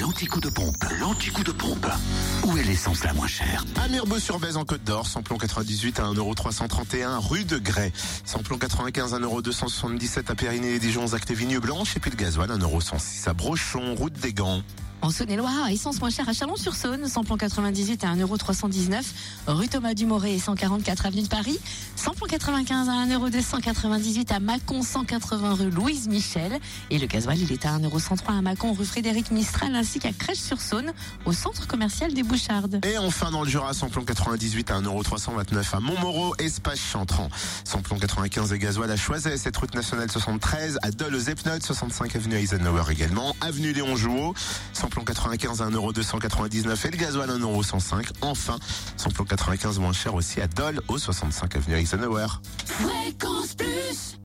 L'anticoup de pompe, l'anticoup de pompe. Où est l'essence la moins chère À Mirbeau-sur-Bèze en Côte d'Or, samplon 98 à 1,331€ rue de Grès. Samplon 95 à 1,277€ à Périné et Dijon, Acte Vigne Blanche. Et puis le gasoil 1,106€ à Brochon, route des Gants. En Saône-et-Loire, essence moins chère à Chalon-sur-Saône, samplon 98 à 1,319€, rue Thomas Dumoré et 144 avenue de Paris, samplon 95 à 1,298€ à Mâcon, 180 rue Louise Michel, et le gasoil il est à 1,103€ à Mâcon, rue Frédéric Mistral, ainsi qu'à Crèche-sur-Saône, au centre commercial des Bouchardes. Et enfin dans le Jura, samplon 98 à 1,329€ à Montmoreau, espace Chantran. Samplon 95 et gasoil à Choiset, cette route nationale 73, à Dole aux Epnotes, 65 avenue Eisenhower également, avenue Léon Jouot, samplon 95 à 1,299€ et le gasoil à 1,105€. Enfin, samplon 95 moins cher aussi à Dole au 65 avenue Eisenhower. Fréquence plus